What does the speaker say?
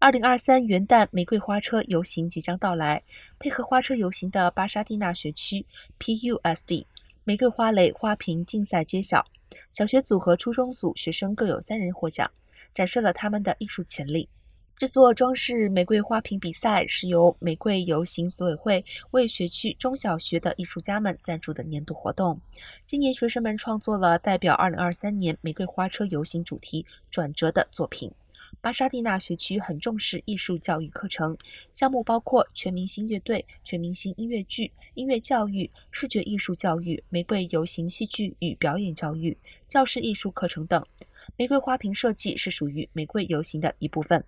二零二三元旦玫瑰花车游行即将到来，配合花车游行的巴沙蒂纳学区 （PUSD） 玫瑰花蕾花瓶竞赛揭晓，小学组和初中组学生各有三人获奖，展示了他们的艺术潜力。制作装饰玫瑰花瓶比赛是由玫瑰游行组委会为学区中小学的艺术家们赞助的年度活动。今年学生们创作了代表二零二三年玫瑰花车游行主题转折的作品。巴沙蒂纳学区很重视艺术教育课程，项目包括全明星乐队、全明星音乐剧、音乐教育、视觉艺术教育、玫瑰游行戏剧与表演教育、教室艺术课程等。玫瑰花瓶设计是属于玫瑰游行的一部分。